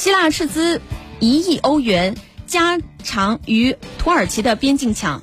希腊斥资一亿欧元加长与土耳其的边境墙。